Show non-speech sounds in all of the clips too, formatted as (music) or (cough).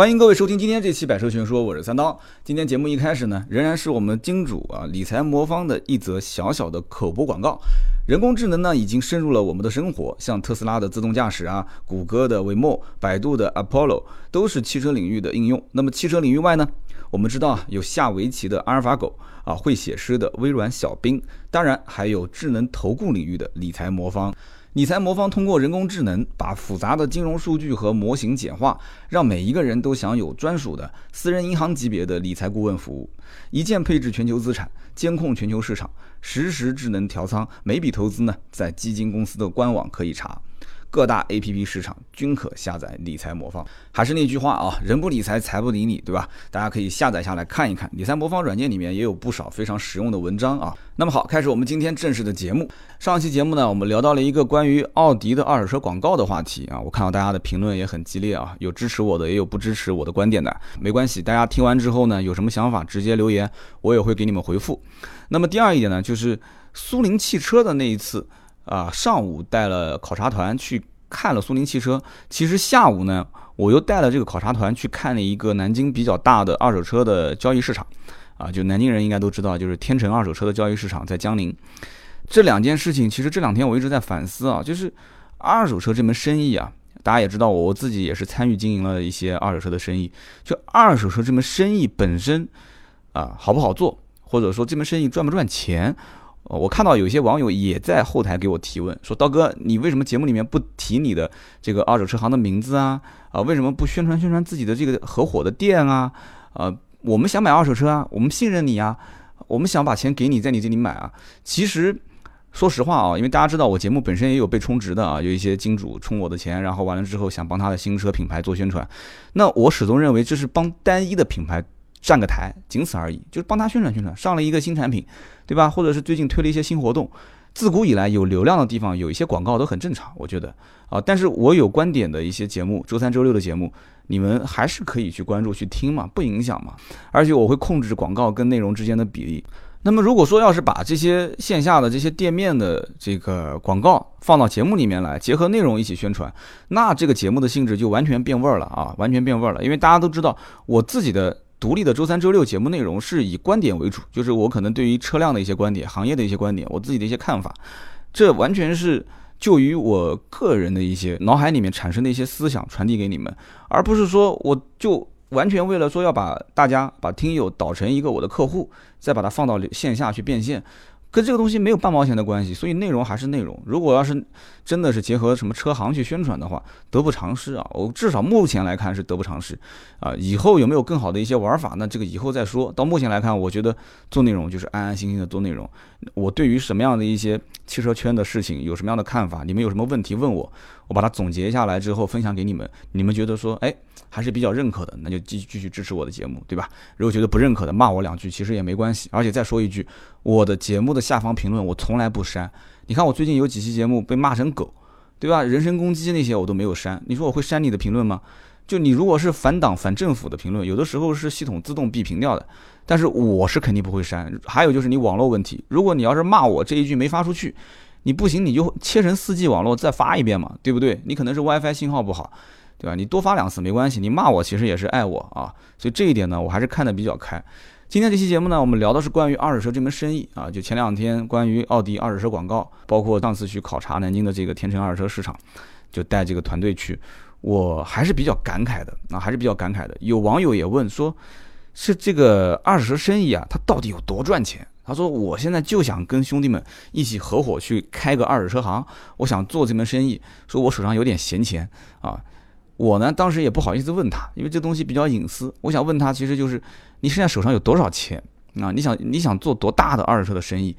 欢迎各位收听今天这期《百车全说》，我是三刀。今天节目一开始呢，仍然是我们金主啊理财魔方的一则小小的口播广告。人工智能呢，已经深入了我们的生活，像特斯拉的自动驾驶啊，谷歌的 Waymo，百度的 Apollo，都是汽车领域的应用。那么汽车领域外呢，我们知道啊，有下围棋的阿尔法狗啊，会写诗的微软小冰，当然还有智能投顾领域的理财魔方。理财魔方通过人工智能，把复杂的金融数据和模型简化，让每一个人都享有专属的私人银行级别的理财顾问服务，一键配置全球资产，监控全球市场，实时智能调仓，每笔投资呢，在基金公司的官网可以查。各大 A P P 市场均可下载理财魔方。还是那句话啊，人不理财，财不理你，对吧？大家可以下载下来看一看。理财魔方软件里面也有不少非常实用的文章啊。那么好，开始我们今天正式的节目。上期节目呢，我们聊到了一个关于奥迪的二手车广告的话题啊。我看到大家的评论也很激烈啊，有支持我的，也有不支持我的观点的。没关系，大家听完之后呢，有什么想法直接留言，我也会给你们回复。那么第二一点呢，就是苏宁汽车的那一次。啊，上午带了考察团去看了苏宁汽车，其实下午呢，我又带了这个考察团去看了一个南京比较大的二手车的交易市场，啊，就南京人应该都知道，就是天成二手车的交易市场在江宁。这两件事情，其实这两天我一直在反思啊，就是二手车这门生意啊，大家也知道，我自己也是参与经营了一些二手车的生意，就二手车这门生意本身啊，好不好做，或者说这门生意赚不赚钱？我看到有些网友也在后台给我提问，说刀哥，你为什么节目里面不提你的这个二手车行的名字啊？啊，为什么不宣传宣传自己的这个合伙的店啊？啊，我们想买二手车啊，我们信任你啊，我们想把钱给你，在你这里买啊。其实，说实话啊，因为大家知道我节目本身也有被充值的啊，有一些金主充我的钱，然后完了之后想帮他的新车品牌做宣传，那我始终认为这是帮单一的品牌。站个台，仅此而已，就是帮他宣传宣传，上了一个新产品，对吧？或者是最近推了一些新活动。自古以来，有流量的地方有一些广告都很正常，我觉得啊。但是我有观点的一些节目，周三、周六的节目，你们还是可以去关注、去听嘛，不影响嘛。而且我会控制广告跟内容之间的比例。那么如果说要是把这些线下的这些店面的这个广告放到节目里面来，结合内容一起宣传，那这个节目的性质就完全变味儿了啊，完全变味儿了。因为大家都知道，我自己的。独立的周三、周六节目内容是以观点为主，就是我可能对于车辆的一些观点、行业的一些观点、我自己的一些看法，这完全是就于我个人的一些脑海里面产生的一些思想传递给你们，而不是说我就完全为了说要把大家、把听友导成一个我的客户，再把它放到线下去变现。跟这个东西没有半毛钱的关系，所以内容还是内容。如果要是真的是结合什么车行去宣传的话，得不偿失啊！我至少目前来看是得不偿失啊。以后有没有更好的一些玩法？那这个以后再说。到目前来看，我觉得做内容就是安安心心的做内容。我对于什么样的一些汽车圈的事情有什么样的看法，你们有什么问题问我，我把它总结下来之后分享给你们。你们觉得说，哎？还是比较认可的，那就继续继续支持我的节目，对吧？如果觉得不认可的，骂我两句其实也没关系。而且再说一句，我的节目的下方评论我从来不删。你看我最近有几期节目被骂成狗，对吧？人身攻击那些我都没有删。你说我会删你的评论吗？就你如果是反党反政府的评论，有的时候是系统自动闭屏掉的，但是我是肯定不会删。还有就是你网络问题，如果你要是骂我这一句没发出去，你不行你就切成四 G 网络再发一遍嘛，对不对？你可能是 WiFi 信号不好。对吧？你多发两次没关系，你骂我其实也是爱我啊，所以这一点呢，我还是看得比较开。今天这期节目呢，我们聊的是关于二手车这门生意啊，就前两天关于奥迪二手车广告，包括上次去考察南京的这个天成二手车市场，就带这个团队去，我还是比较感慨的啊，还是比较感慨的。有网友也问说，是这个二手车生意啊，它到底有多赚钱？他说我现在就想跟兄弟们一起合伙去开个二手车行，我想做这门生意，说我手上有点闲钱啊。我呢，当时也不好意思问他，因为这东西比较隐私。我想问他，其实就是你现在手上有多少钱啊？你想你想做多大的二手车的生意？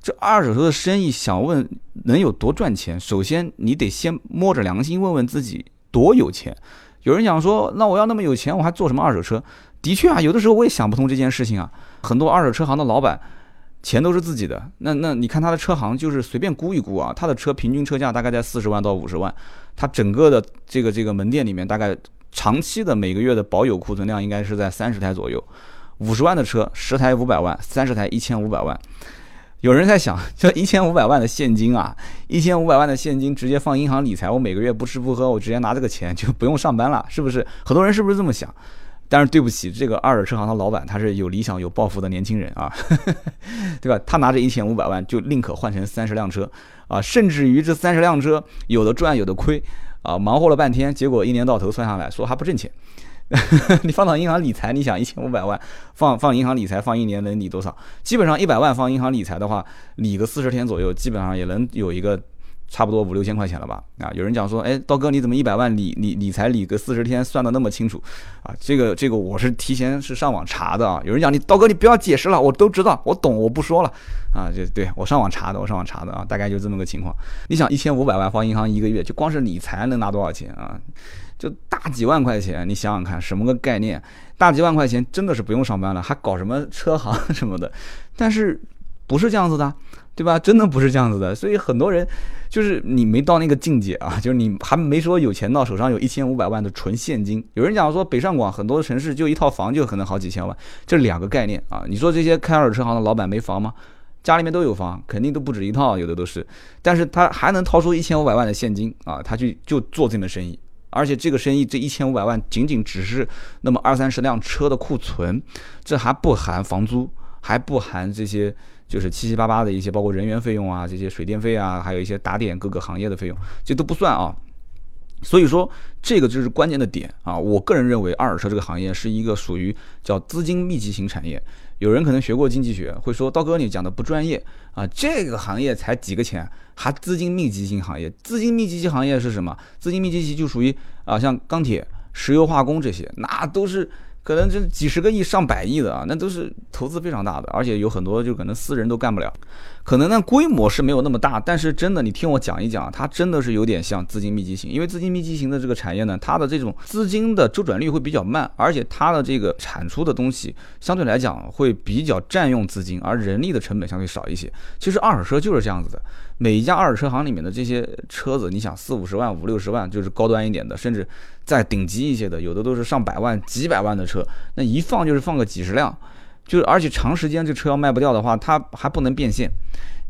这二手车的生意想问能有多赚钱？首先你得先摸着良心问问自己多有钱。有人讲说，那我要那么有钱，我还做什么二手车？的确啊，有的时候我也想不通这件事情啊。很多二手车行的老板。钱都是自己的，那那你看他的车行就是随便估一估啊，他的车平均车价大概在四十万到五十万，它整个的这个这个门店里面大概长期的每个月的保有库存量应该是在三十台左右，五十万的车十台五百万，三十台一千五百万，有人在想，这一千五百万的现金啊，一千五百万的现金直接放银行理财，我每个月不吃不喝，我直接拿这个钱就不用上班了，是不是？很多人是不是这么想？但是对不起，这个二手车行的老板他是有理想、有抱负的年轻人啊，(laughs) 对吧？他拿着一千五百万就宁可换成三十辆车啊，甚至于这三十辆车有的赚有的亏啊，忙活了半天，结果一年到头算下来说还不挣钱。(laughs) 你放到银行理财，你想一千五百万放放银行理财，放一年能理多少？基本上一百万放银行理财的话，理个四十天左右，基本上也能有一个差不多五六千块钱了吧？啊，有人讲说，哎，刀哥你怎么一百万理理理财理个四十天算的那么清楚？啊，这个这个我是提前是上网查的啊。有人讲你刀哥你不要解释了，我都知道，我懂，我不说了。啊，就对我上网查的，我上网查的啊，大概就这么个情况。你想一千五百万放银行一个月，就光是理财能拿多少钱啊？就大几万块钱，你想想看，什么个概念？大几万块钱真的是不用上班了，还搞什么车行 (laughs) 什么的？但是不是这样子的，对吧？真的不是这样子的。所以很多人就是你没到那个境界啊，(laughs) 就是你还没说有钱到手上有一千五百万的纯现金。有人讲说北上广很多城市就一套房就可能好几千万，这两个概念啊。你说这些开二手车行的老板没房吗？家里面都有房，肯定都不止一套，有的都是。但是他还能掏出一千五百万的现金啊，他去就做这门生意。而且这个生意这一千五百万仅仅只是那么二三十辆车的库存，这还不含房租，还不含这些就是七七八八的一些包括人员费用啊，这些水电费啊，还有一些打点各个行业的费用，这都不算啊。所以说这个就是关键的点啊。我个人认为二手车这个行业是一个属于叫资金密集型产业。有人可能学过经济学，会说刀哥你讲的不专业啊，这个行业才几个钱，还资金密集型行业？资金密集型行业是什么？资金密集型就属于啊，像钢铁、石油化工这些，那都是。可能就几十个亿、上百亿的啊，那都是投资非常大的，而且有很多就可能私人都干不了。可能呢规模是没有那么大，但是真的你听我讲一讲，它真的是有点像资金密集型。因为资金密集型的这个产业呢，它的这种资金的周转率会比较慢，而且它的这个产出的东西相对来讲会比较占用资金，而人力的成本相对少一些。其实二手车就是这样子的，每一家二手车行里面的这些车子，你想四五十万、五六十万就是高端一点的，甚至。再顶级一些的，有的都是上百万、几百万的车，那一放就是放个几十辆，就是而且长时间这车要卖不掉的话，它还不能变现。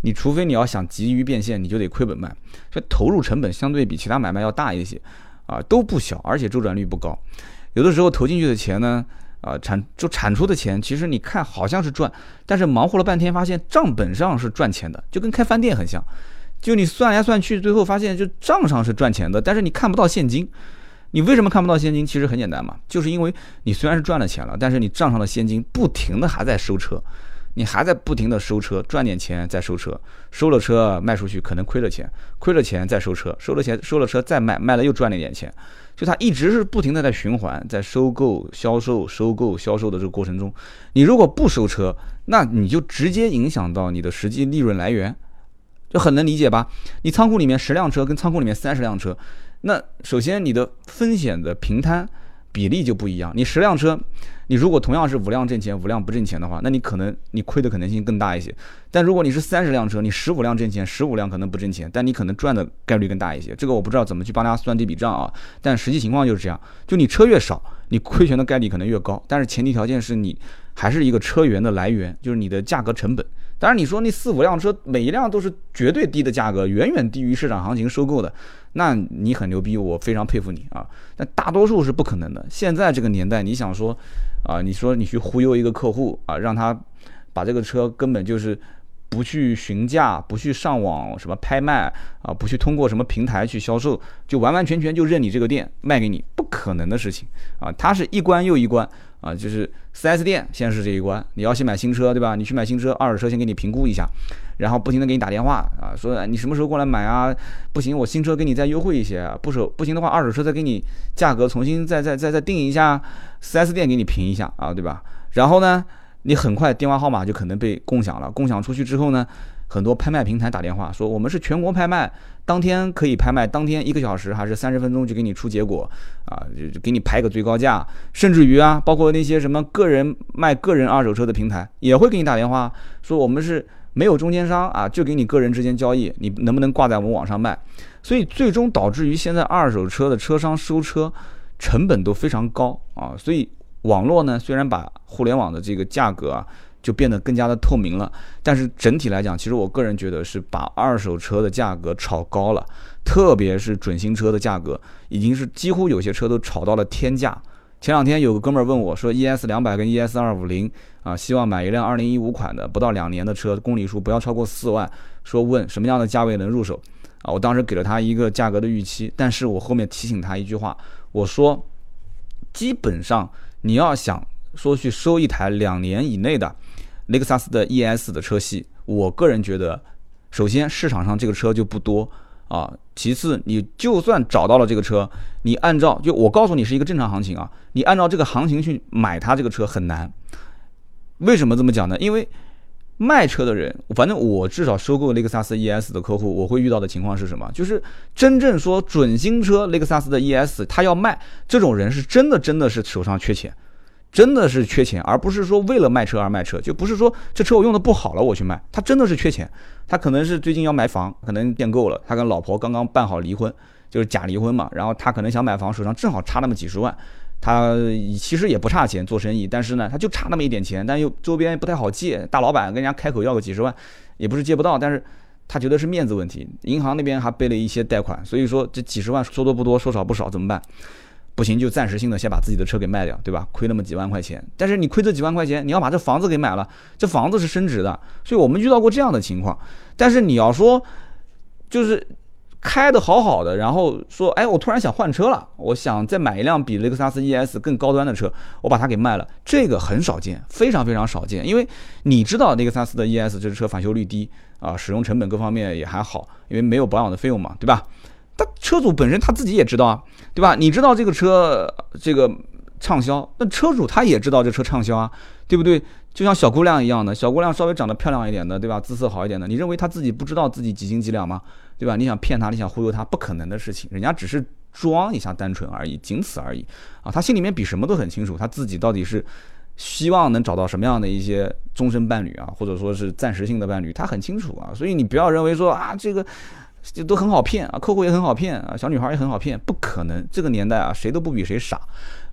你除非你要想急于变现，你就得亏本卖，这投入成本相对比其他买卖要大一些，啊都不小，而且周转率不高。有的时候投进去的钱呢，啊产就产出的钱，其实你看好像是赚，但是忙活了半天发现账本上是赚钱的，就跟开饭店很像，就你算来算去，最后发现就账上是赚钱的，但是你看不到现金。你为什么看不到现金？其实很简单嘛，就是因为你虽然是赚了钱了，但是你账上的现金不停的还在收车，你还在不停的收车，赚点钱再收车，收了车卖出去可能亏了钱，亏了钱再收车，收了钱收了车再卖，卖了又赚了一点钱，就它一直是不停的在循环，在收购、销售、收购、销售的这个过程中，你如果不收车，那你就直接影响到你的实际利润来源，就很能理解吧？你仓库里面十辆车跟仓库里面三十辆车。那首先，你的风险的平摊比例就不一样。你十辆车，你如果同样是五辆挣钱，五辆不挣钱的话，那你可能你亏的可能性更大一些。但如果你是三十辆车，你十五辆挣钱，十五辆可能不挣钱，但你可能赚的概率更大一些。这个我不知道怎么去帮大家算这笔账啊。但实际情况就是这样，就你车越少，你亏钱的概率可能越高。但是前提条件是你还是一个车源的来源，就是你的价格成本。当然你说那四五辆车，每一辆都是绝对低的价格，远远低于市场行情收购的。那你很牛逼，我非常佩服你啊！但大多数是不可能的。现在这个年代，你想说，啊，你说你去忽悠一个客户啊，让他把这个车根本就是不去询价，不去上网什么拍卖啊，不去通过什么平台去销售，就完完全全就认你这个店卖给你，不可能的事情啊！他是一关又一关。啊，就是 4S 店先是这一关，你要先买新车，对吧？你去买新车，二手车先给你评估一下，然后不停的给你打电话啊，说你什么时候过来买啊？不行，我新车给你再优惠一些，不手不行的话，二手车再给你价格重新再再再再定一下，4S 店给你评一下啊，对吧？然后呢，你很快电话号码就可能被共享了，共享出去之后呢？很多拍卖平台打电话说，我们是全国拍卖，当天可以拍卖，当天一个小时还是三十分钟就给你出结果，啊，就给你排个最高价，甚至于啊，包括那些什么个人卖个人二手车的平台，也会给你打电话说，我们是没有中间商啊，就给你个人之间交易，你能不能挂在我们网上卖？所以最终导致于现在二手车的车商收车成本都非常高啊，所以网络呢，虽然把互联网的这个价格啊。就变得更加的透明了。但是整体来讲，其实我个人觉得是把二手车的价格炒高了，特别是准新车的价格，已经是几乎有些车都炒到了天价。前两天有个哥们儿问我说，ES 两百跟 ES 二五零啊，希望买一辆二零一五款的，不到两年的车，公里数不要超过四万，说问什么样的价位能入手啊？我当时给了他一个价格的预期，但是我后面提醒他一句话，我说，基本上你要想说去收一台两年以内的雷克萨斯的 ES 的车系，我个人觉得，首先市场上这个车就不多。啊，其次，你就算找到了这个车，你按照就我告诉你是一个正常行情啊，你按照这个行情去买它这个车很难。为什么这么讲呢？因为卖车的人，反正我至少收购雷克萨斯 ES 的客户，我会遇到的情况是什么？就是真正说准新车雷克萨斯的 ES，他要卖，这种人是真的真的是手上缺钱。真的是缺钱，而不是说为了卖车而卖车，就不是说这车我用的不好了我去卖，他真的是缺钱，他可能是最近要买房，可能垫够了，他跟老婆刚刚办好离婚，就是假离婚嘛，然后他可能想买房，手上正好差那么几十万，他其实也不差钱做生意，但是呢他就差那么一点钱，但又周边不太好借，大老板跟人家开口要个几十万，也不是借不到，但是他觉得是面子问题，银行那边还背了一些贷款，所以说这几十万说多不多，说少不少，怎么办？不行，就暂时性的先把自己的车给卖掉，对吧？亏那么几万块钱，但是你亏这几万块钱，你要把这房子给买了，这房子是升值的，所以我们遇到过这样的情况。但是你要说，就是开的好好的，然后说，哎，我突然想换车了，我想再买一辆比雷克萨斯 ES 更高端的车，我把它给卖了，这个很少见，非常非常少见。因为你知道雷克萨斯的 ES 这车返修率低啊，使用成本各方面也还好，因为没有保养的费用嘛，对吧？他车主本身他自己也知道啊，对吧？你知道这个车这个畅销，那车主他也知道这车畅销啊，对不对？就像小姑娘一样的，小姑娘稍微长得漂亮一点的，对吧？姿色好一点的，你认为她自己不知道自己几斤几两吗？对吧？你想骗她，你想忽悠她，不可能的事情。人家只是装一下单纯而已，仅此而已啊！他心里面比什么都很清楚，他自己到底是希望能找到什么样的一些终身伴侣啊，或者说是暂时性的伴侣，他很清楚啊。所以你不要认为说啊这个。就都很好骗啊，客户也很好骗啊，小女孩也很好骗，不可能，这个年代啊，谁都不比谁傻。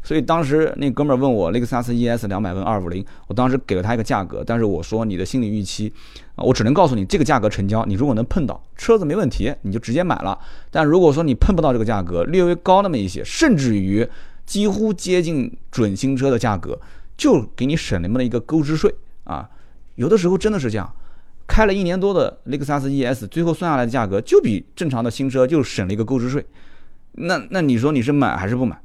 所以当时那哥们儿问我雷克萨斯 ES 两百跟二五零，我当时给了他一个价格，但是我说你的心理预期啊，我只能告诉你这个价格成交，你如果能碰到车子没问题，你就直接买了。但如果说你碰不到这个价格，略微高那么一些，甚至于几乎接近准新车的价格，就给你省那么一个购置税啊。有的时候真的是这样。开了一年多的雷克萨斯 ES，最后算下来的价格就比正常的新车就省了一个购置税。那那你说你是买还是不买？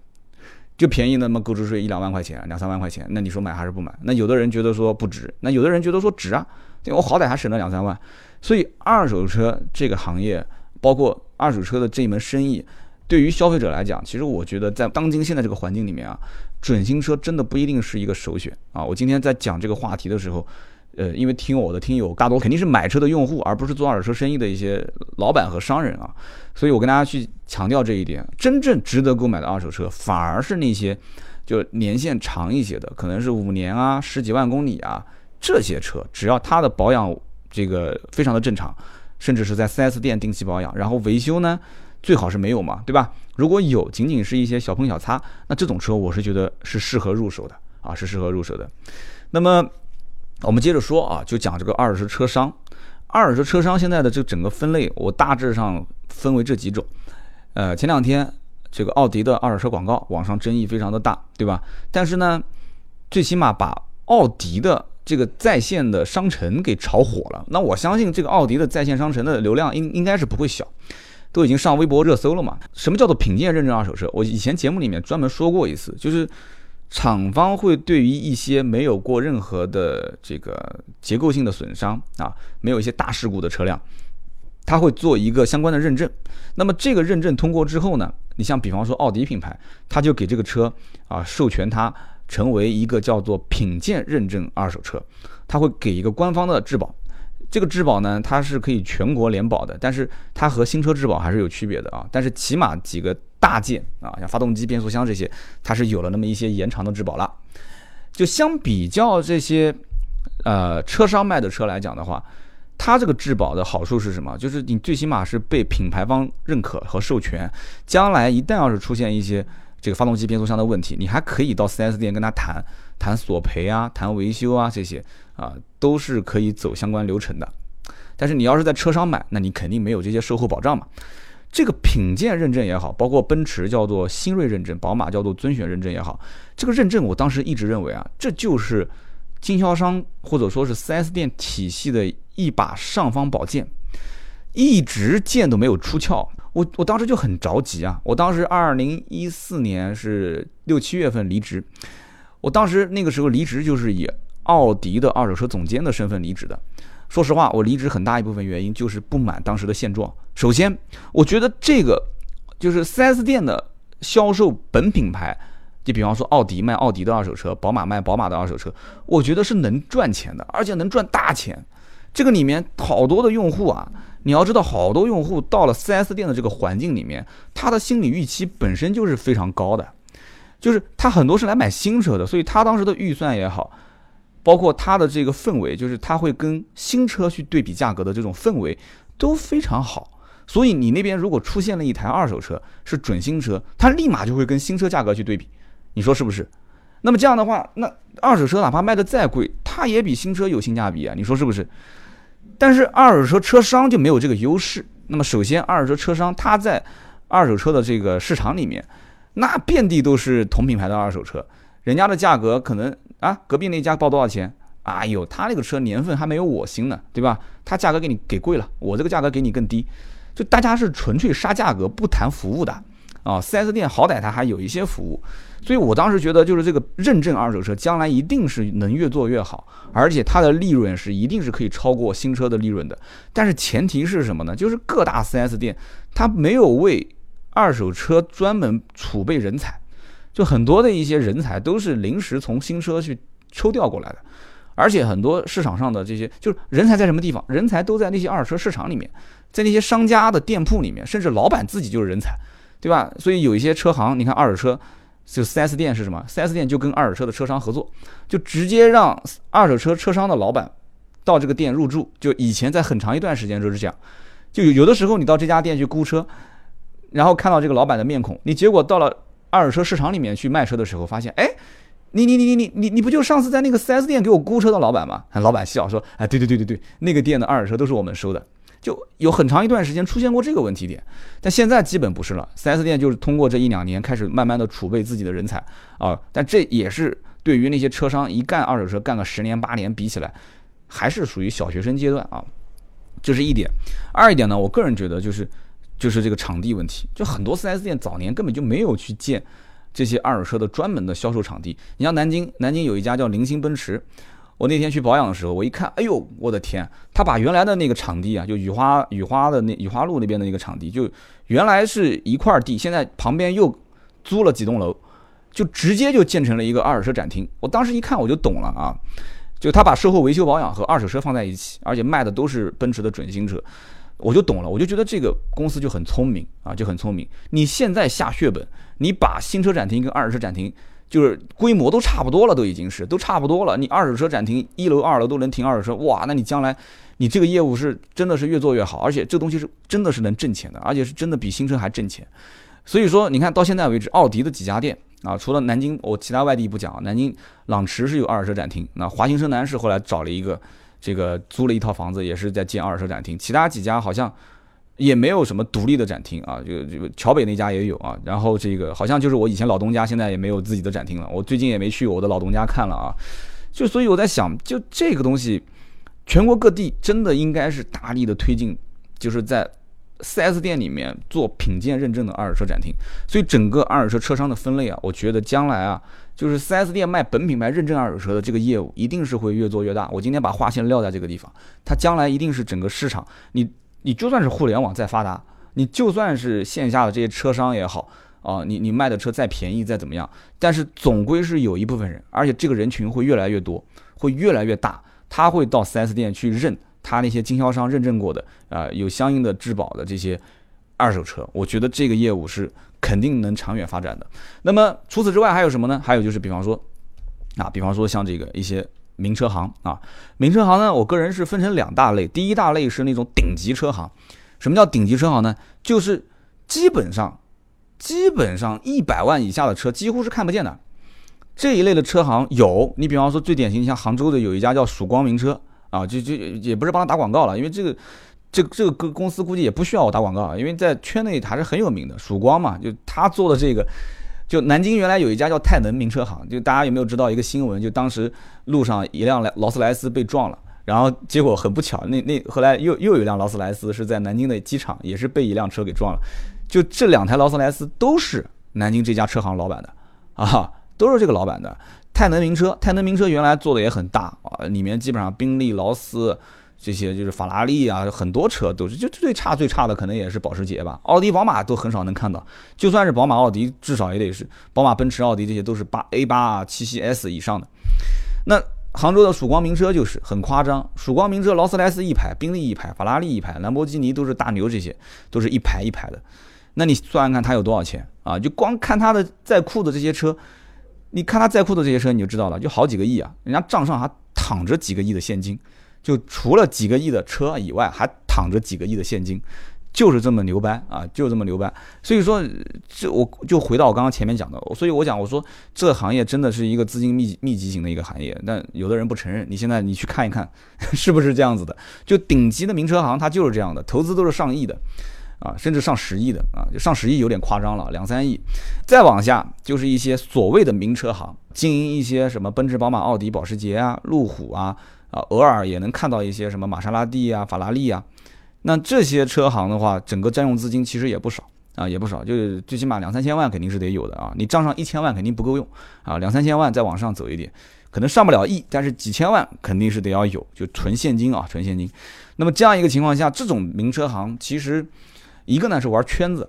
就便宜那么购置税一两万块钱，两三万块钱，那你说买还是不买？那有的人觉得说不值，那有的人觉得说值啊，我好歹还省了两三万。所以二手车这个行业，包括二手车的这一门生意，对于消费者来讲，其实我觉得在当今现在这个环境里面啊，准新车真的不一定是一个首选啊。我今天在讲这个话题的时候。呃，因为听我的听友大多肯定是买车的用户，而不是做二手车生意的一些老板和商人啊，所以我跟大家去强调这一点，真正值得购买的二手车，反而是那些就年限长一些的，可能是五年啊、十几万公里啊这些车，只要它的保养这个非常的正常，甚至是在 4S 店定期保养，然后维修呢最好是没有嘛，对吧？如果有，仅仅是一些小碰小擦，那这种车我是觉得是适合入手的啊，是适合入手的。那么。我们接着说啊，就讲这个二手车商。二手车商现在的这整个分类，我大致上分为这几种。呃，前两天这个奥迪的二手车广告，网上争议非常的大，对吧？但是呢，最起码把奥迪的这个在线的商城给炒火了。那我相信这个奥迪的在线商城的流量应应该是不会小，都已经上微博热搜了嘛。什么叫做品鉴认证二手车？我以前节目里面专门说过一次，就是。厂方会对于一些没有过任何的这个结构性的损伤啊，没有一些大事故的车辆，他会做一个相关的认证。那么这个认证通过之后呢，你像比方说奥迪品牌，他就给这个车啊授权它成为一个叫做品鉴认证二手车，他会给一个官方的质保。这个质保呢，它是可以全国联保的，但是它和新车质保还是有区别的啊。但是起码几个大件啊，像发动机、变速箱这些，它是有了那么一些延长的质保了。就相比较这些呃车商卖的车来讲的话，它这个质保的好处是什么？就是你最起码是被品牌方认可和授权，将来一旦要是出现一些这个发动机、变速箱的问题，你还可以到 4S 店跟他谈谈索赔啊、谈维修啊这些啊，都是可以走相关流程的。但是你要是在车商买，那你肯定没有这些售后保障嘛。这个品鉴认证也好，包括奔驰叫做新锐认证，宝马叫做尊选认证也好，这个认证我当时一直认为啊，这就是经销商或者说是 4S 店体系的一把尚方宝剑，一直剑都没有出鞘。我我当时就很着急啊！我当时二零一四年是六七月份离职，我当时那个时候离职就是以奥迪的二手车总监的身份离职的。说实话，我离职很大一部分原因就是不满当时的现状。首先，我觉得这个就是 4S 店的销售本品牌，就比方说奥迪卖奥迪的二手车，宝马卖宝马的二手车，我觉得是能赚钱的，而且能赚大钱。这个里面好多的用户啊。你要知道，好多用户到了 4S 店的这个环境里面，他的心理预期本身就是非常高的，就是他很多是来买新车的，所以他当时的预算也好，包括它的这个氛围，就是它会跟新车去对比价格的这种氛围都非常好。所以你那边如果出现了一台二手车是准新车，它立马就会跟新车价格去对比，你说是不是？那么这样的话，那二手车哪怕卖的再贵，它也比新车有性价比啊，你说是不是？但是二手车车商就没有这个优势。那么首先，二手车车商他在二手车的这个市场里面，那遍地都是同品牌的二手车，人家的价格可能啊，隔壁那家报多少钱？哎呦，他那个车年份还没有我新呢，对吧？他价格给你给贵了，我这个价格给你更低，就大家是纯粹杀价格，不谈服务的啊。4S 店好歹它还有一些服务。所以我当时觉得，就是这个认证二手车将来一定是能越做越好，而且它的利润是一定是可以超过新车的利润的。但是前提是什么呢？就是各大 4S 店它没有为二手车专门储备人才，就很多的一些人才都是临时从新车去抽调过来的，而且很多市场上的这些就是人才在什么地方？人才都在那些二手车市场里面，在那些商家的店铺里面，甚至老板自己就是人才，对吧？所以有一些车行，你看二手车。就 4S 店是什么？4S 店就跟二手车的车商合作，就直接让二手车车商的老板到这个店入驻。就以前在很长一段时间都是这样，就有的时候你到这家店去估车，然后看到这个老板的面孔，你结果到了二手车市场里面去卖车的时候，发现，哎，你你你你你你你不就上次在那个 4S 店给我估车的老板吗？老板笑说，哎，对对对对对，那个店的二手车都是我们收的。就有很长一段时间出现过这个问题点，但现在基本不是了。4S 店就是通过这一两年开始慢慢的储备自己的人才啊，但这也是对于那些车商一干二手车干个十年八年比起来，还是属于小学生阶段啊。这是一点。二一点呢，我个人觉得就是就是这个场地问题，就很多 4S 店早年根本就没有去建这些二手车的专门的销售场地。你像南京，南京有一家叫零星奔驰。我那天去保养的时候，我一看，哎呦，我的天！他把原来的那个场地啊，就雨花雨花的那雨花路那边的那个场地，就原来是一块地，现在旁边又租了几栋楼，就直接就建成了一个二手车展厅。我当时一看我就懂了啊，就他把售后维修保养和二手车放在一起，而且卖的都是奔驰的准新车，我就懂了，我就觉得这个公司就很聪明啊，就很聪明。你现在下血本，你把新车展厅跟二手车展厅。就是规模都差不多了，都已经是都差不多了。你二手车展厅一楼、二楼都能停二手车，哇，那你将来你这个业务是真的是越做越好，而且这东西是真的是能挣钱的，而且是真的比新车还挣钱。所以说，你看到现在为止，奥迪的几家店啊，除了南京，我其他外地不讲，南京朗驰是有二手车展厅，那华新生南是后来找了一个这个租了一套房子，也是在建二手车展厅，其他几家好像。也没有什么独立的展厅啊，就这个桥北那家也有啊，然后这个好像就是我以前老东家，现在也没有自己的展厅了。我最近也没去我的老东家看了啊，就所以我在想，就这个东西，全国各地真的应该是大力的推进，就是在 4S 店里面做品鉴认证的二手车展厅。所以整个二手车车商的分类啊，我觉得将来啊，就是 4S 店卖本品牌认证二手车的这个业务，一定是会越做越大。我今天把划线撂在这个地方，它将来一定是整个市场你。你就算是互联网再发达，你就算是线下的这些车商也好啊，你你卖的车再便宜再怎么样，但是总归是有一部分人，而且这个人群会越来越多，会越来越大，他会到 4S 店去认他那些经销商认证过的啊，有相应的质保的这些二手车。我觉得这个业务是肯定能长远发展的。那么除此之外还有什么呢？还有就是比方说啊，比方说像这个一些。名车行啊，名车行呢，我个人是分成两大类。第一大类是那种顶级车行。什么叫顶级车行呢？就是基本上基本上一百万以下的车几乎是看不见的。这一类的车行有，你比方说最典型，像杭州的有一家叫曙光名车啊，就就也不是帮他打广告了，因为这个这这个公公司估计也不需要我打广告，因为在圈内还是很有名的。曙光嘛，就他做的这个，就南京原来有一家叫泰能名车行，就大家有没有知道一个新闻？就当时路上一辆劳斯莱斯被撞了，然后结果很不巧，那那后来又又有一辆劳斯莱斯是在南京的机场也是被一辆车给撞了，就这两台劳斯莱斯都是南京这家车行老板的啊。都是这个老板的泰能名车，泰能名车原来做的也很大啊，里面基本上宾利、劳斯这些就是法拉利啊，很多车都是，就最差最差的可能也是保时捷吧，奥迪、宝马都很少能看到，就算是宝马、奥迪，至少也得是宝马、奔驰、奥迪这些都是八 A 八啊、七系 S 以上的。那杭州的曙光名车就是很夸张，曙光名车劳斯莱斯一排，宾利一排，法拉利一排，兰博基尼都是大牛，这些都是一排一排的。那你算算看，它有多少钱啊？就光看它的在库的这些车。你看他在库的这些车，你就知道了，就好几个亿啊！人家账上还躺着几个亿的现金，就除了几个亿的车以外，还躺着几个亿的现金，就是这么牛掰啊，就这么牛掰。所以说，这我就回到我刚刚前面讲的，所以我讲我说这行业真的是一个资金密集密集型的一个行业，但有的人不承认。你现在你去看一看，(laughs) 是不是这样子的？就顶级的名车行，它就是这样的，投资都是上亿的。啊，甚至上十亿的啊，就上十亿有点夸张了，两三亿，再往下就是一些所谓的名车行，经营一些什么奔驰、宝马、奥迪、保时捷啊、路虎啊，啊，偶尔也能看到一些什么玛莎拉蒂啊、法拉利啊。那这些车行的话，整个占用资金其实也不少啊，也不少，就是最起码两三千万肯定是得有的啊。你账上一千万肯定不够用啊，两三千万再往上走一点，可能上不了亿，但是几千万肯定是得要有，就纯现金啊，纯现金。那么这样一个情况下，这种名车行其实。一个呢是玩圈子，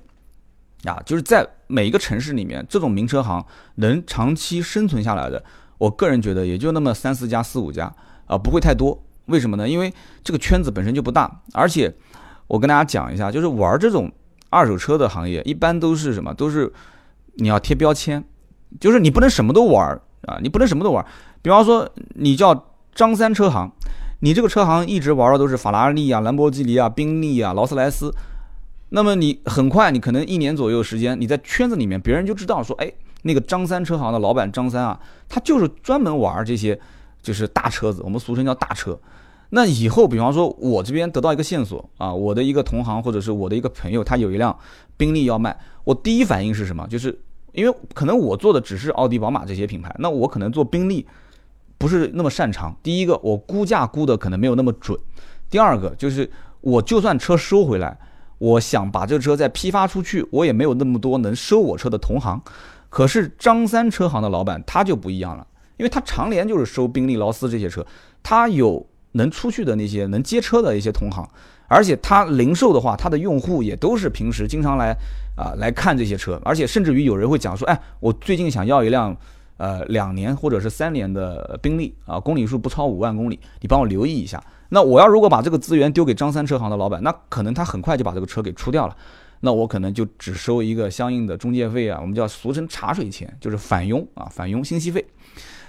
啊，就是在每一个城市里面，这种名车行能长期生存下来的，我个人觉得也就那么三四家、四五家啊，不会太多。为什么呢？因为这个圈子本身就不大，而且我跟大家讲一下，就是玩这种二手车的行业，一般都是什么？都是你要贴标签，就是你不能什么都玩啊，你不能什么都玩。比方说，你叫张三车行，你这个车行一直玩的都是法拉利啊、兰博基尼啊、宾利啊、劳斯莱斯。那么你很快，你可能一年左右时间，你在圈子里面，别人就知道说，哎，那个张三车行的老板张三啊，他就是专门玩这些，就是大车子，我们俗称叫大车。那以后，比方说我这边得到一个线索啊，我的一个同行或者是我的一个朋友，他有一辆宾利要卖，我第一反应是什么？就是因为可能我做的只是奥迪、宝马这些品牌，那我可能做宾利不是那么擅长。第一个，我估价估的可能没有那么准；第二个，就是我就算车收回来。我想把这车再批发出去，我也没有那么多能收我车的同行。可是张三车行的老板他就不一样了，因为他常年就是收宾利、劳斯这些车，他有能出去的那些能接车的一些同行，而且他零售的话，他的用户也都是平时经常来啊来看这些车，而且甚至于有人会讲说，哎，我最近想要一辆呃两年或者是三年的宾利啊，公里数不超五万公里，你帮我留意一下。那我要如果把这个资源丢给张三车行的老板，那可能他很快就把这个车给出掉了，那我可能就只收一个相应的中介费啊，我们叫俗称茶水钱，就是返佣啊，返佣信息费。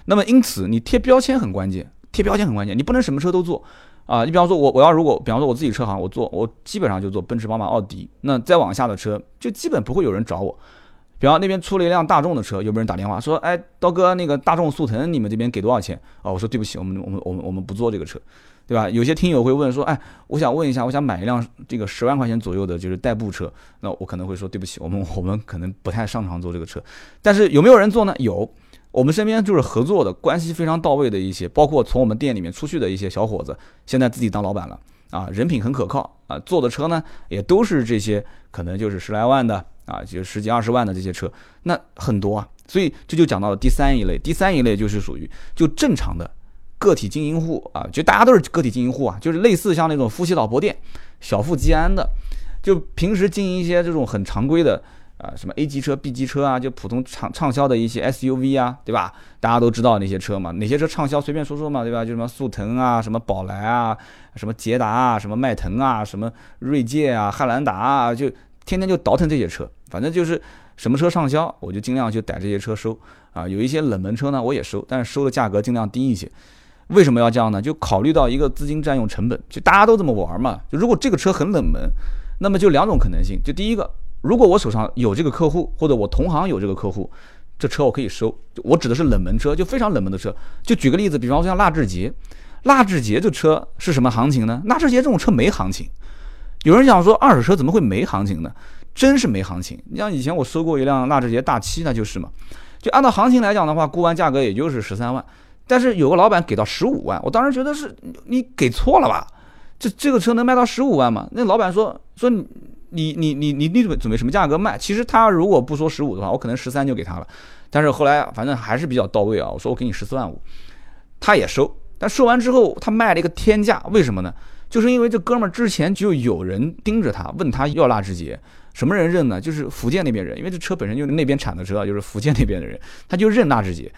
那么因此你贴标签很关键，贴标签很关键，你不能什么车都做啊。你比方说我我要如果比方说我自己车行我做，我基本上就做奔驰、宝马、奥迪，那再往下的车就基本不会有人找我。比方那边出了一辆大众的车，有没有人打电话说，哎，刀哥，那个大众速腾你们这边给多少钱？哦，我说对不起，我们我们我们我们不做这个车。对吧？有些听友会问说，哎，我想问一下，我想买一辆这个十万块钱左右的，就是代步车。那我可能会说，对不起，我们我们可能不太擅长做这个车。但是有没有人做呢？有，我们身边就是合作的关系非常到位的一些，包括从我们店里面出去的一些小伙子，现在自己当老板了啊，人品很可靠啊，坐的车呢也都是这些，可能就是十来万的啊，就十几二十万的这些车，那很多啊。所以这就讲到了第三一类，第三一类就是属于就正常的。个体经营户啊，就大家都是个体经营户啊，就是类似像那种夫妻老婆店、小富即安的，就平时经营一些这种很常规的啊，什么 A 级车、B 级车啊，就普通畅畅销的一些 SUV 啊，对吧？大家都知道那些车嘛，哪些车畅销，随便说说嘛，对吧？就什么速腾啊，什么宝来啊，什么捷达啊，什么迈腾啊，什么锐界啊、汉兰达啊，就天天就倒腾这些车，反正就是什么车畅销，我就尽量就逮这些车收啊。有一些冷门车呢，我也收，但是收的价格尽量低一些。为什么要这样呢？就考虑到一个资金占用成本，就大家都这么玩嘛。就如果这个车很冷门，那么就两种可能性。就第一个，如果我手上有这个客户，或者我同行有这个客户，这车我可以收。我指的是冷门车，就非常冷门的车。就举个例子，比方说像纳智捷，纳智捷这车是什么行情呢？纳智捷这种车没行情。有人想说二手车怎么会没行情呢？真是没行情。你像以前我收过一辆纳智捷大七，那就是嘛。就按照行情来讲的话，估完价格也就是十三万，但是有个老板给到十五万，我当时觉得是你给错了吧？这这个车能卖到十五万吗？那老板说说你你你你你准备准备什么价格卖？其实他如果不说十五的话，我可能十三就给他了。但是后来反正还是比较到位啊，我说我给你十四万五，他也收。但收完之后，他卖了一个天价，为什么呢？就是因为这哥们儿之前就有人盯着他，问他要纳智捷，什么人认呢？就是福建那边人，因为这车本身就是那边产的车，就是福建那边的人，他就认纳智捷，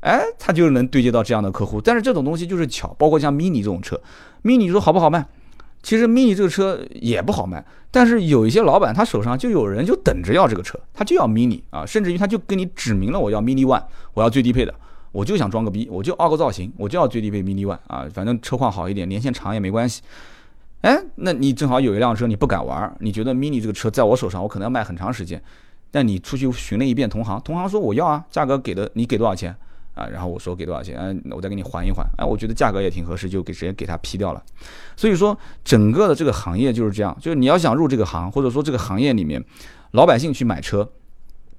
哎，他就能对接到这样的客户。但是这种东西就是巧，包括像 mini 这种车，mini 说好不好卖？其实 mini 这个车也不好卖，但是有一些老板他手上就有人就等着要这个车，他就要 mini 啊，甚至于他就跟你指明了我要 mini one，我要最低配的。我就想装个逼，我就凹个造型，我就要最低配 mini one 啊，反正车况好一点，年限长也没关系。哎，那你正好有一辆车，你不敢玩，你觉得 mini 这个车在我手上，我可能要卖很长时间。但你出去询了一遍同行，同行说我要啊，价格给的，你给多少钱啊？然后我说给多少钱，嗯，我再给你还一还。哎，我觉得价格也挺合适，就给直接给他批掉了。所以说，整个的这个行业就是这样，就是你要想入这个行，或者说这个行业里面老百姓去买车。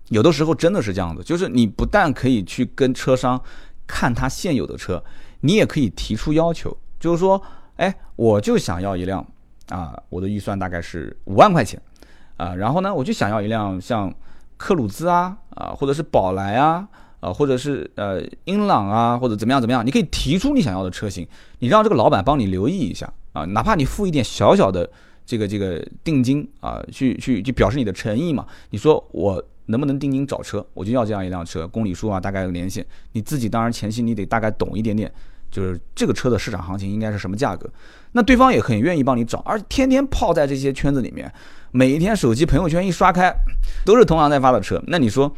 有的时候真的是这样子，就是你不但可以去跟车商看他现有的车，你也可以提出要求，就是说，哎，我就想要一辆啊，我的预算大概是五万块钱啊，然后呢，我就想要一辆像克鲁兹啊啊，或者是宝来啊啊，或者是呃英朗啊，或者怎么样怎么样，你可以提出你想要的车型，你让这个老板帮你留意一下啊，哪怕你付一点小小的这个这个定金啊，去去去表示你的诚意嘛，你说我。能不能定金找车？我就要这样一辆车，公里数啊，大概有年限。你自己当然前期你得大概懂一点点，就是这个车的市场行情应该是什么价格。那对方也很愿意帮你找，而天天泡在这些圈子里面，每一天手机朋友圈一刷开，都是同行在发的车。那你说，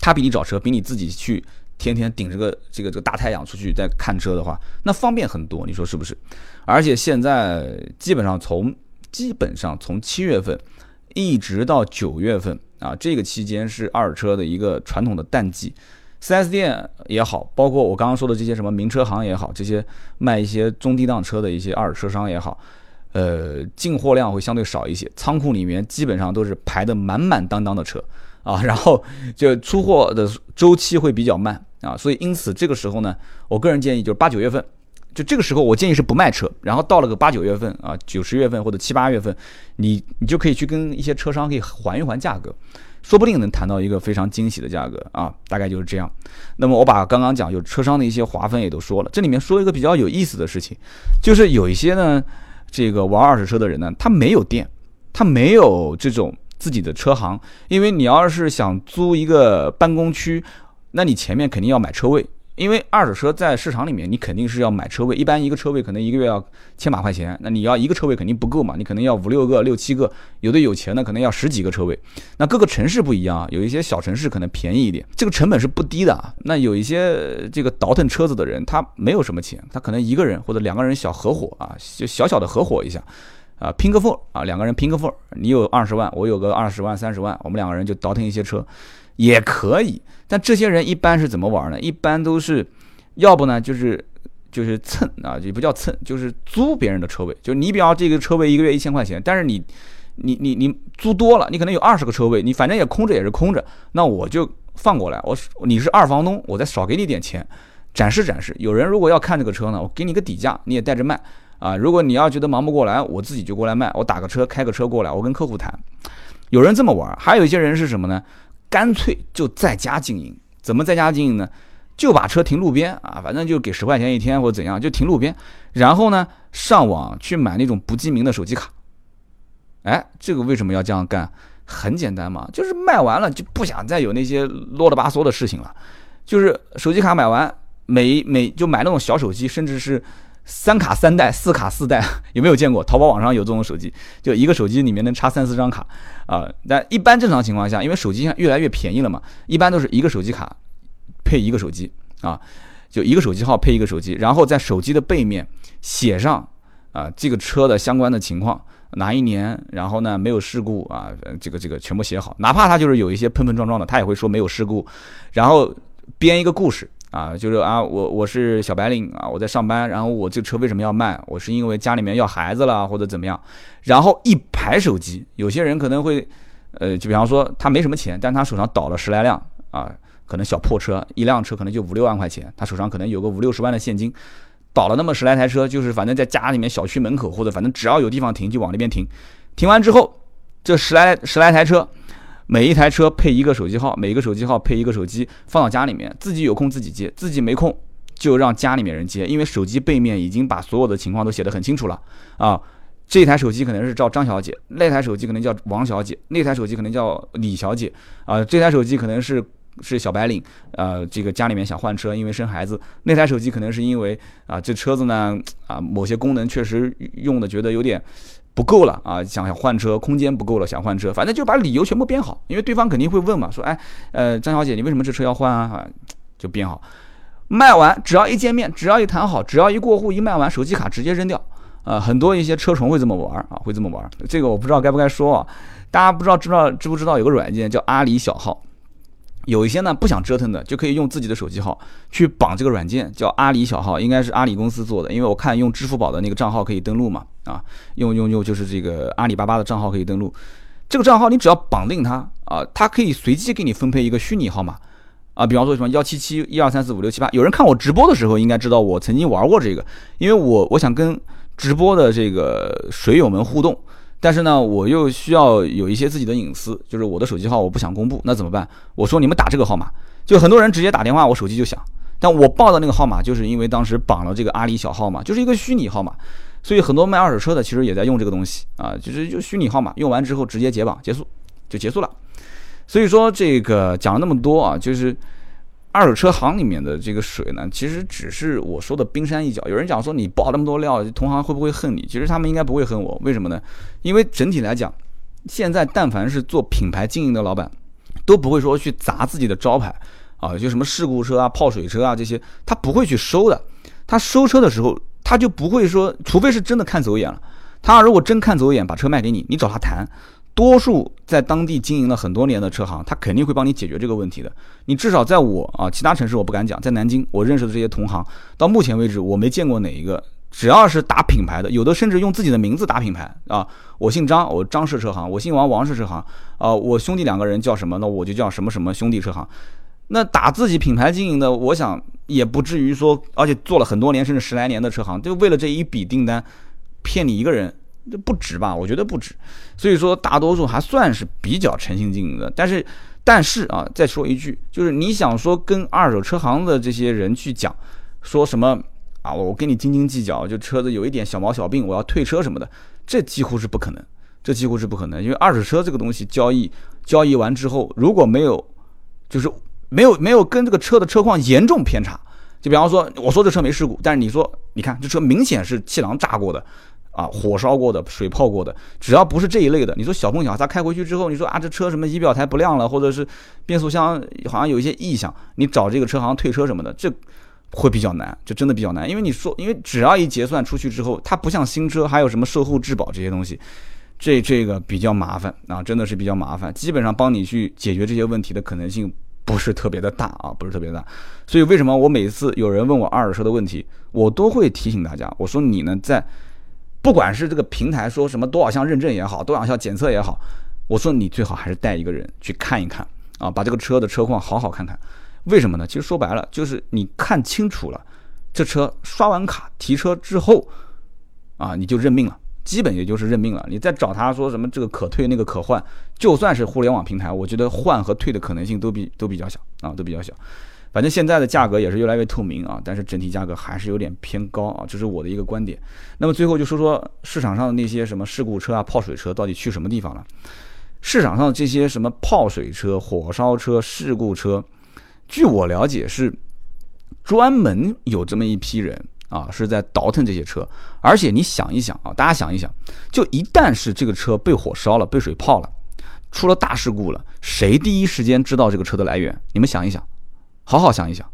他比你找车，比你自己去天天顶着个这个这个大太阳出去在看车的话，那方便很多。你说是不是？而且现在基本上从基本上从七月份一直到九月份。啊，这个期间是二手车的一个传统的淡季，4S 店也好，包括我刚刚说的这些什么名车行也好，这些卖一些中低档车的一些二手车商也好，呃，进货量会相对少一些，仓库里面基本上都是排的满满当当的车啊，(laughs) 然后就出货的周期会比较慢啊，所以因此这个时候呢，我个人建议就是八九月份。就这个时候，我建议是不卖车，然后到了个八九月份啊，九十月份或者七八月份，你你就可以去跟一些车商可以还一还价格，说不定能谈到一个非常惊喜的价格啊，大概就是这样。那么我把刚刚讲有车商的一些划分也都说了，这里面说一个比较有意思的事情，就是有一些呢，这个玩二手车的人呢，他没有店，他没有这种自己的车行，因为你要是想租一个办公区，那你前面肯定要买车位。因为二手车在市场里面，你肯定是要买车位，一般一个车位可能一个月要千把块钱，那你要一个车位肯定不够嘛，你可能要五六个、六七个，有的有钱的可能要十几个车位。那各个城市不一样啊，有一些小城市可能便宜一点，这个成本是不低的啊。那有一些这个倒腾车子的人，他没有什么钱，他可能一个人或者两个人小合伙啊，就小小的合伙一下，啊，拼个缝啊，两个人拼个缝，你有二十万，我有个二十万、三十万，我们两个人就倒腾一些车。也可以，但这些人一般是怎么玩呢？一般都是，要不呢就是就是蹭啊，也不叫蹭，就是租别人的车位。就你比方这个车位一个月一千块钱，但是你你你你租多了，你可能有二十个车位，你反正也空着也是空着，那我就放过来，我你是二房东，我再少给你点钱，展示展示。有人如果要看这个车呢，我给你个底价，你也带着卖啊。如果你要觉得忙不过来，我自己就过来卖，我打个车开个车过来，我跟客户谈。有人这么玩，还有一些人是什么呢？干脆就在家经营，怎么在家经营呢？就把车停路边啊，反正就给十块钱一天或者怎样，就停路边。然后呢，上网去买那种不记名的手机卡。哎，这个为什么要这样干？很简单嘛，就是卖完了就不想再有那些啰里吧嗦的事情了。就是手机卡买完，每每就买那种小手机，甚至是。三卡三代、四卡四代，(laughs) 有没有见过？淘宝网上有这种手机，就一个手机里面能插三四张卡啊。但一般正常情况下，因为手机越来越便宜了嘛，一般都是一个手机卡配一个手机啊，就一个手机号配一个手机，然后在手机的背面写上啊这个车的相关的情况哪一年，然后呢没有事故啊，这个这个全部写好，哪怕他就是有一些碰碰撞撞的，他也会说没有事故，然后编一个故事啊，就是啊我我是小白领啊，我在上班，然后我这车为什么要卖？我是因为家里面要孩子了或者怎么样，然后一排手机，有些人可能会，呃，就比方说他没什么钱，但他手上倒了十来辆啊，可能小破车，一辆车可能就五六万块钱，他手上可能有个五六十万的现金。倒了那么十来台车，就是反正在家里面小区门口或者反正只要有地方停就往那边停，停完之后，这十来十来台车，每一台车配一个手机号，每一个手机号配一个手机放到家里面，自己有空自己接，自己没空就让家里面人接，因为手机背面已经把所有的情况都写得很清楚了啊，这台手机可能是叫张小姐，那台手机可能叫王小姐，那台手机可能叫李小姐啊，这台手机可能是。是小白领，呃，这个家里面想换车，因为生孩子，那台手机可能是因为啊，这车子呢，啊，某些功能确实用的觉得有点不够了啊，想想换车，空间不够了，想换车，反正就把理由全部编好，因为对方肯定会问嘛，说，哎，呃，张小姐，你为什么这车要换啊？就编好，卖完只要一见面，只要一谈好，只要一过户，一卖完，手机卡直接扔掉，啊，很多一些车虫会这么玩啊，会这么玩，这个我不知道该不该说啊，大家不知道知道知不知道有个软件叫阿里小号。有一些呢不想折腾的，就可以用自己的手机号去绑这个软件，叫阿里小号，应该是阿里公司做的。因为我看用支付宝的那个账号可以登录嘛，啊，用用用就是这个阿里巴巴的账号可以登录。这个账号你只要绑定它啊，它可以随机给你分配一个虚拟号码啊，比方说什么幺七七一二三四五六七八。有人看我直播的时候应该知道我曾经玩过这个，因为我我想跟直播的这个水友们互动。但是呢，我又需要有一些自己的隐私，就是我的手机号我不想公布，那怎么办？我说你们打这个号码，就很多人直接打电话，我手机就响。但我报的那个号码，就是因为当时绑了这个阿里小号嘛，就是一个虚拟号码，所以很多卖二手车的其实也在用这个东西啊，就是就虚拟号码，用完之后直接解绑结束就结束了。所以说这个讲了那么多啊，就是。二手车行里面的这个水呢，其实只是我说的冰山一角。有人讲说你爆那么多料，同行会不会恨你？其实他们应该不会恨我，为什么呢？因为整体来讲，现在但凡是做品牌经营的老板，都不会说去砸自己的招牌啊，就什么事故车啊、泡水车啊这些，他不会去收的。他收车的时候，他就不会说，除非是真的看走眼了。他如果真看走眼，把车卖给你，你找他谈。多数在当地经营了很多年的车行，他肯定会帮你解决这个问题的。你至少在我啊，其他城市我不敢讲，在南京我认识的这些同行，到目前为止我没见过哪一个，只要是打品牌的，有的甚至用自己的名字打品牌啊。我姓张，我张氏车行；我姓王，王氏车行。啊，我兄弟两个人叫什么？那我就叫什么什么兄弟车行。那打自己品牌经营的，我想也不至于说，而且做了很多年甚至十来年的车行，就为了这一笔订单骗你一个人。这不值吧？我觉得不值，所以说大多数还算是比较诚信经营的。但是，但是啊，再说一句，就是你想说跟二手车行的这些人去讲，说什么啊，我跟你斤斤计较，就车子有一点小毛小病，我要退车什么的，这几乎是不可能，这几乎是不可能。因为二手车这个东西交易交易完之后，如果没有，就是没有没有跟这个车的车况严重偏差，就比方说我说这车没事故，但是你说你看这车明显是气囊炸过的。啊，火烧过的、水泡过的，只要不是这一类的，你说小碰小擦开回去之后，你说啊，这车什么仪表台不亮了，或者是变速箱好像有一些异响，你找这个车行退车什么的，这会比较难，就真的比较难，因为你说，因为只要一结算出去之后，它不像新车，还有什么售后质保这些东西，这这个比较麻烦啊，真的是比较麻烦，基本上帮你去解决这些问题的可能性不是特别的大啊，不是特别大，所以为什么我每次有人问我二手车的问题，我都会提醒大家，我说你呢在。不管是这个平台说什么多少项认证也好，多少项检测也好，我说你最好还是带一个人去看一看啊，把这个车的车况好好看看。为什么呢？其实说白了，就是你看清楚了，这车刷完卡提车之后，啊，你就认命了，基本也就是认命了。你再找他说什么这个可退那个可换，就算是互联网平台，我觉得换和退的可能性都比都比较小啊，都比较小。反正现在的价格也是越来越透明啊，但是整体价格还是有点偏高啊，这是我的一个观点。那么最后就说说市场上的那些什么事故车啊、泡水车到底去什么地方了？市场上这些什么泡水车、火烧车、事故车，据我了解是专门有这么一批人啊，是在倒腾这些车。而且你想一想啊，大家想一想，就一旦是这个车被火烧了、被水泡了，出了大事故了，谁第一时间知道这个车的来源？你们想一想。好好想一想，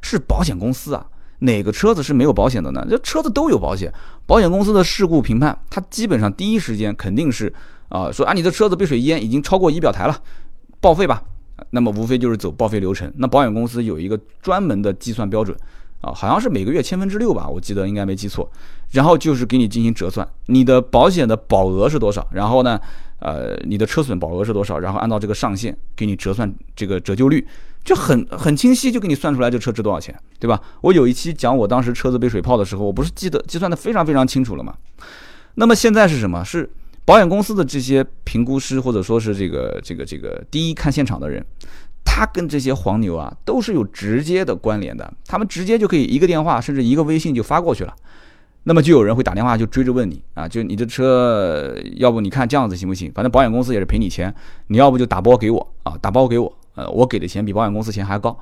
是保险公司啊，哪个车子是没有保险的呢？这车子都有保险，保险公司的事故评判，它基本上第一时间肯定是啊，说啊你的车子被水淹，已经超过仪表台了，报废吧。那么无非就是走报废流程。那保险公司有一个专门的计算标准啊，好像是每个月千分之六吧，我记得应该没记错。然后就是给你进行折算，你的保险的保额是多少？然后呢，呃，你的车损保额是多少？然后按照这个上限给你折算这个折旧率，就很很清晰，就给你算出来这车值多少钱，对吧？我有一期讲我当时车子被水泡的时候，我不是记得计算的非常非常清楚了吗？那么现在是什么？是保险公司的这些评估师或者说是这个这个这个第一看现场的人，他跟这些黄牛啊都是有直接的关联的，他们直接就可以一个电话甚至一个微信就发过去了。那么就有人会打电话就追着问你啊，就你的车，要不你看这样子行不行？反正保险公司也是赔你钱，你要不就打包给我啊，打包给我，呃，我给的钱比保险公司钱还高。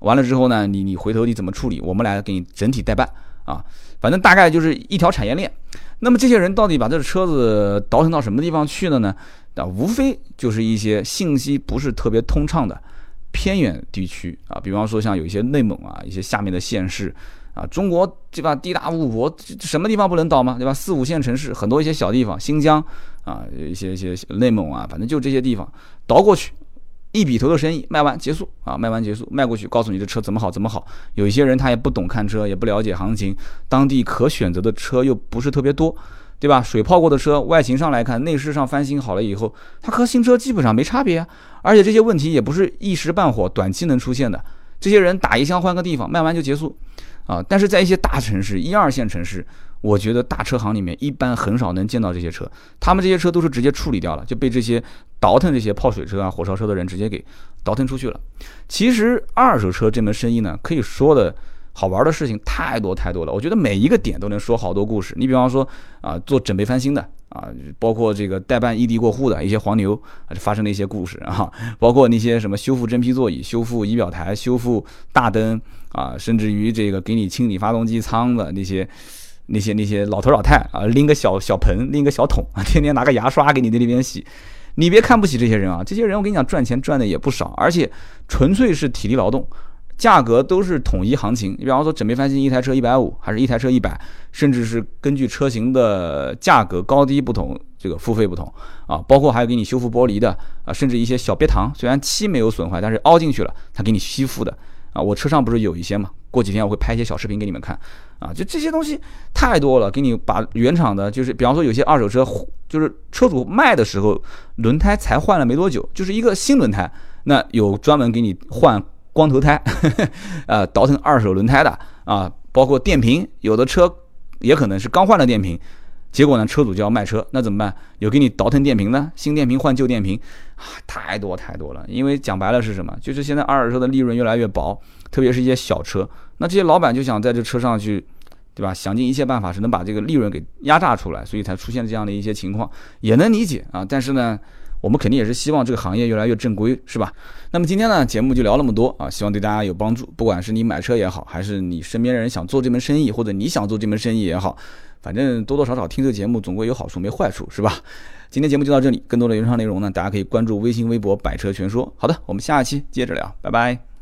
完了之后呢，你你回头你怎么处理？我们来给你整体代办啊，反正大概就是一条产业链。那么这些人到底把这车子倒腾到什么地方去了呢？啊，无非就是一些信息不是特别通畅的偏远地区啊，比方说像有一些内蒙啊，一些下面的县市。啊，中国对吧？地大物博，什么地方不能倒吗？对吧？四五线城市很多一些小地方，新疆啊，一些一些内蒙啊，反正就这些地方倒过去，一笔头的生意卖完结束啊，卖完结束，卖过去，告诉你这车怎么好怎么好。有一些人他也不懂看车，也不了解行情，当地可选择的车又不是特别多，对吧？水泡过的车，外形上来看，内饰上翻新好了以后，它和新车基本上没差别。而且这些问题也不是一时半会短期能出现的，这些人打一枪换个地方，卖完就结束。啊，但是在一些大城市、一二线城市，我觉得大车行里面一般很少能见到这些车，他们这些车都是直接处理掉了，就被这些倒腾这些泡水车啊、火烧车的人直接给倒腾出去了。其实二手车这门生意呢，可以说的好玩的事情太多太多了，我觉得每一个点都能说好多故事。你比方说啊，做准备翻新的啊，包括这个代办异地过户的一些黄牛啊，发生的一些故事啊，包括那些什么修复真皮座椅、修复仪表台、修复大灯。啊，甚至于这个给你清理发动机舱的那些、那些、那些老头老太啊，拎个小小盆，拎个小桶啊，天天拿个牙刷给你在那边洗。你别看不起这些人啊，这些人我跟你讲，赚钱赚的也不少，而且纯粹是体力劳动，价格都是统一行情。你比方说，整备翻新一台车一百五，还是一台车一百，甚至是根据车型的价格高低不同，这个付费不同啊。包括还有给你修复玻璃的啊，甚至一些小鳖糖，虽然漆没有损坏，但是凹进去了，他给你吸附的。啊，我车上不是有一些嘛？过几天我会拍一些小视频给你们看。啊，就这些东西太多了，给你把原厂的，就是比方说有些二手车，就是车主卖的时候轮胎才换了没多久，就是一个新轮胎，那有专门给你换光头胎，(laughs) 呃，倒腾二手轮胎的啊，包括电瓶，有的车也可能是刚换了电瓶。结果呢，车主就要卖车，那怎么办？有给你倒腾电瓶的，新电瓶换旧电瓶，啊，太多太多了。因为讲白了是什么？就是现在二手车的利润越来越薄，特别是一些小车，那这些老板就想在这车上去，对吧？想尽一切办法是能把这个利润给压榨出来，所以才出现这样的一些情况，也能理解啊。但是呢，我们肯定也是希望这个行业越来越正规，是吧？那么今天呢，节目就聊那么多啊，希望对大家有帮助。不管是你买车也好，还是你身边人想做这门生意，或者你想做这门生意也好。反正多多少少听这个节目总归有好处没坏处是吧？今天节目就到这里，更多的原创内容呢，大家可以关注微信、微博“百车全说”。好的，我们下期接着聊，拜拜。